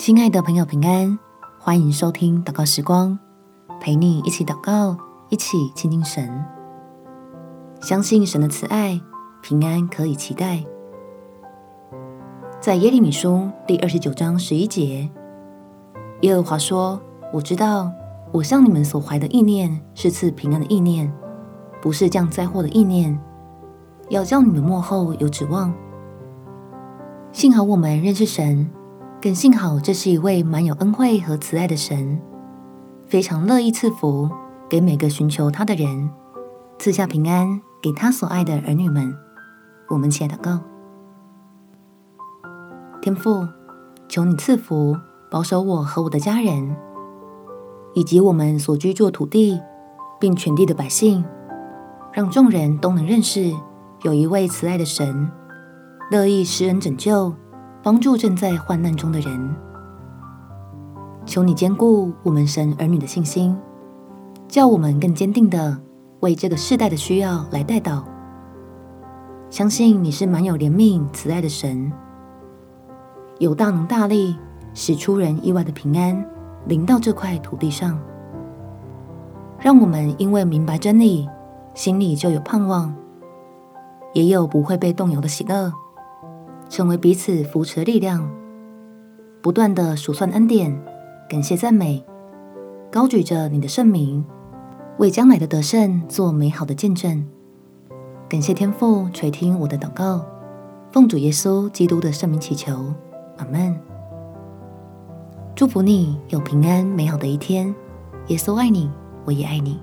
亲爱的朋友，平安！欢迎收听祷告时光，陪你一起祷告，一起亲近神。相信神的慈爱，平安可以期待。在耶利米书第二十九章十一节，耶和华说：“我知道，我向你们所怀的意念是赐平安的意念，不是降灾祸的意念，要叫你们末后有指望。”幸好我们认识神，更幸好这是一位满有恩惠和慈爱的神，非常乐意赐福给每个寻求他的人，赐下平安给他所爱的儿女们。我们起来祷告。天父，求你赐福，保守我和我的家人，以及我们所居住土地，并全地的百姓，让众人都能认识有一位慈爱的神，乐意施恩拯救，帮助正在患难中的人。求你坚固我们神儿女的信心，叫我们更坚定地为这个世代的需要来代祷。相信你是满有怜悯慈爱的神。有大能大力，使出人意外的平安临到这块土地上，让我们因为明白真理，心里就有盼望，也有不会被动摇的喜乐，成为彼此扶持的力量，不断的数算恩典，感谢赞美，高举着你的圣名，为将来的得胜做美好的见证。感谢天父垂听我的祷告，奉主耶稣基督的圣名祈求。阿门。祝福你有平安美好的一天。耶稣爱你，我也爱你。